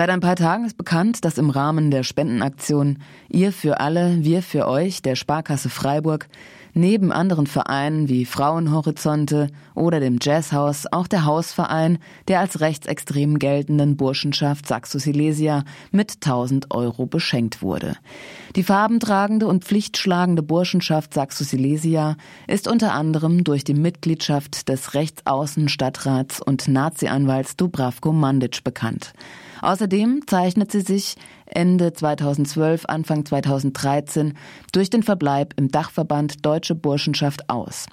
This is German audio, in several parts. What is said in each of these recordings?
Seit ein paar Tagen ist bekannt, dass im Rahmen der Spendenaktion Ihr für alle, wir für euch der Sparkasse Freiburg neben anderen Vereinen wie Frauenhorizonte oder dem Jazzhaus auch der Hausverein der als rechtsextrem geltenden Burschenschaft Saxo Silesia mit 1000 Euro beschenkt wurde. Die farbentragende und pflichtschlagende Burschenschaft Saxo Silesia ist unter anderem durch die Mitgliedschaft des Rechtsaußenstadtrats und Nazi-Anwalts Dubravko Mandic bekannt. Außerdem zeichnet sie sich Ende 2012, Anfang 2013 durch den Verbleib im Dachverband Deutsche Burschenschaft aus.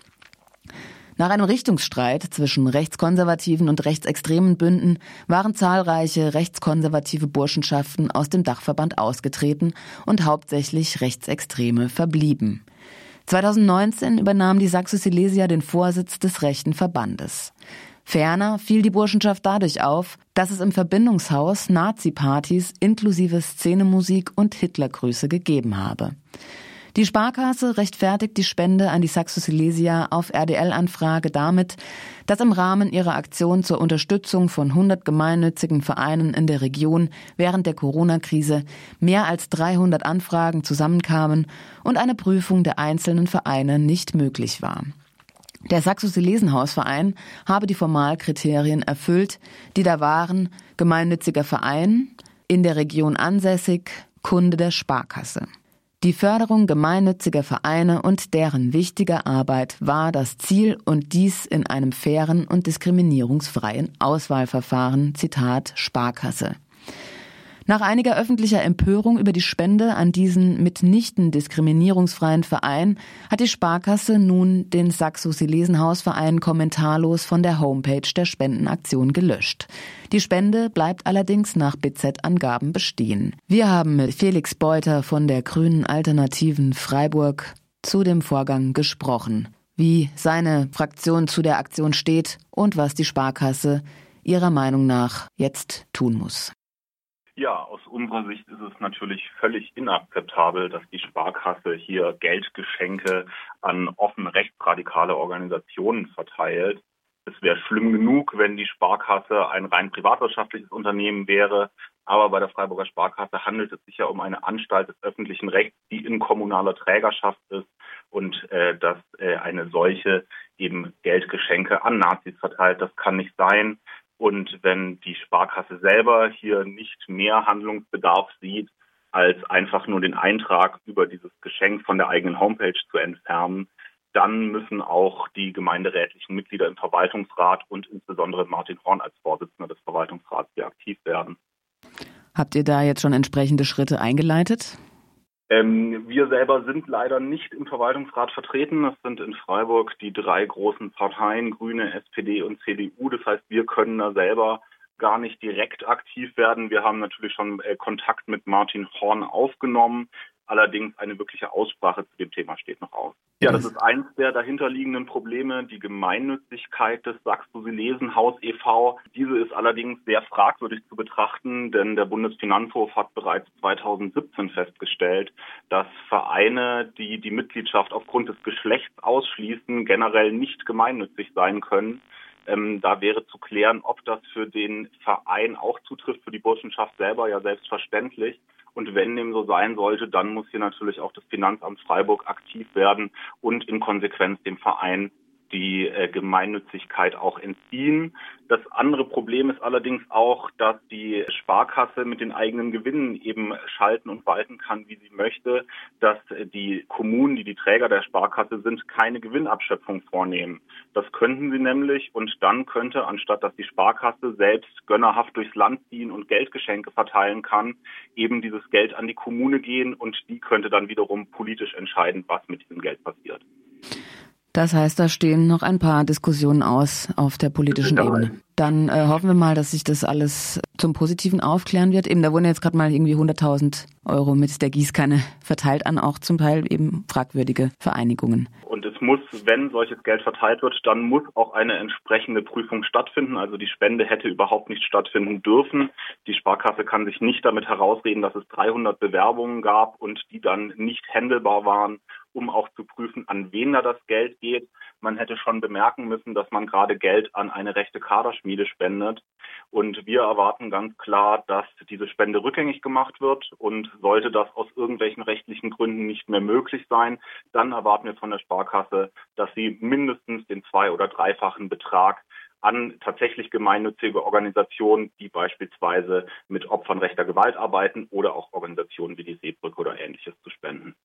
Nach einem Richtungsstreit zwischen rechtskonservativen und rechtsextremen Bünden waren zahlreiche rechtskonservative Burschenschaften aus dem Dachverband ausgetreten und hauptsächlich Rechtsextreme verblieben. 2019 übernahm die Saxo Silesia den Vorsitz des rechten Verbandes. Ferner fiel die Burschenschaft dadurch auf, dass es im Verbindungshaus Nazi-Partys inklusive Szenemusik und Hitlergrüße gegeben habe. Die Sparkasse rechtfertigt die Spende an die Saxo Silesia auf RDL-Anfrage damit, dass im Rahmen ihrer Aktion zur Unterstützung von 100 gemeinnützigen Vereinen in der Region während der Corona-Krise mehr als 300 Anfragen zusammenkamen und eine Prüfung der einzelnen Vereine nicht möglich war. Der Saxo-Silesenhausverein habe die Formalkriterien erfüllt, die da waren gemeinnütziger Verein, in der Region ansässig, Kunde der Sparkasse. Die Förderung gemeinnütziger Vereine und deren wichtiger Arbeit war das Ziel und dies in einem fairen und diskriminierungsfreien Auswahlverfahren, Zitat Sparkasse. Nach einiger öffentlicher Empörung über die Spende an diesen mitnichten diskriminierungsfreien Verein hat die Sparkasse nun den Saxo-Silesenhausverein kommentarlos von der Homepage der Spendenaktion gelöscht. Die Spende bleibt allerdings nach BZ-Angaben bestehen. Wir haben mit Felix Beuter von der Grünen Alternativen Freiburg zu dem Vorgang gesprochen, wie seine Fraktion zu der Aktion steht und was die Sparkasse ihrer Meinung nach jetzt tun muss. Ja, aus unserer Sicht ist es natürlich völlig inakzeptabel, dass die Sparkasse hier Geldgeschenke an offen rechtsradikale Organisationen verteilt. Es wäre schlimm genug, wenn die Sparkasse ein rein privatwirtschaftliches Unternehmen wäre. Aber bei der Freiburger Sparkasse handelt es sich ja um eine Anstalt des öffentlichen Rechts, die in kommunaler Trägerschaft ist und äh, dass äh, eine solche eben Geldgeschenke an Nazis verteilt. Das kann nicht sein. Und wenn die Sparkasse selber hier nicht mehr Handlungsbedarf sieht, als einfach nur den Eintrag über dieses Geschenk von der eigenen Homepage zu entfernen, dann müssen auch die gemeinderätlichen Mitglieder im Verwaltungsrat und insbesondere Martin Horn als Vorsitzender des Verwaltungsrats hier aktiv werden. Habt ihr da jetzt schon entsprechende Schritte eingeleitet? Ähm, wir selber sind leider nicht im Verwaltungsrat vertreten. Das sind in Freiburg die drei großen Parteien, Grüne, SPD und CDU. Das heißt, wir können da selber gar nicht direkt aktiv werden. Wir haben natürlich schon äh, Kontakt mit Martin Horn aufgenommen. Allerdings eine wirkliche Aussprache zu dem Thema steht noch aus. Ja, das ist eins der dahinterliegenden Probleme, die Gemeinnützigkeit des Sachsen-Silesenhaus e.V. Diese ist allerdings sehr fragwürdig zu betrachten, denn der Bundesfinanzhof hat bereits 2017 festgestellt, dass Vereine, die die Mitgliedschaft aufgrund des Geschlechts ausschließen, generell nicht gemeinnützig sein können. Ähm, da wäre zu klären, ob das für den Verein auch zutrifft, für die Burschenschaft selber ja selbstverständlich. Und wenn dem so sein sollte, dann muss hier natürlich auch das Finanzamt Freiburg aktiv werden und in Konsequenz dem Verein die äh, Gemeinnützigkeit auch entziehen. Das andere Problem ist allerdings auch, dass die Sparkasse mit den eigenen Gewinnen eben schalten und walten kann, wie sie möchte, dass die Kommunen, die die Träger der Sparkasse sind, keine Gewinnabschöpfung vornehmen. Das könnten sie nämlich und dann könnte, anstatt dass die Sparkasse selbst gönnerhaft durchs Land ziehen und Geldgeschenke verteilen kann, eben dieses Geld an die Kommune gehen und die könnte dann wiederum politisch entscheiden, was mit diesem Geld passiert. Das heißt, da stehen noch ein paar Diskussionen aus auf der politischen Ebene. Dann äh, hoffen wir mal, dass sich das alles zum Positiven aufklären wird. Eben, da wurden jetzt gerade mal irgendwie 100.000 Euro mit der Gießkanne verteilt an auch zum Teil eben fragwürdige Vereinigungen. Und es muss, wenn solches Geld verteilt wird, dann muss auch eine entsprechende Prüfung stattfinden. Also die Spende hätte überhaupt nicht stattfinden dürfen. Die Sparkasse kann sich nicht damit herausreden, dass es 300 Bewerbungen gab und die dann nicht händelbar waren um auch zu prüfen, an wen da das Geld geht. Man hätte schon bemerken müssen, dass man gerade Geld an eine rechte Kaderschmiede Schmiede spendet. Und wir erwarten ganz klar, dass diese Spende rückgängig gemacht wird. Und sollte das aus irgendwelchen rechtlichen Gründen nicht mehr möglich sein, dann erwarten wir von der Sparkasse, dass sie mindestens den zwei- oder dreifachen Betrag an tatsächlich gemeinnützige Organisationen, die beispielsweise mit Opfern rechter Gewalt arbeiten oder auch Organisationen wie die Seebrücke oder ähnliches zu spenden.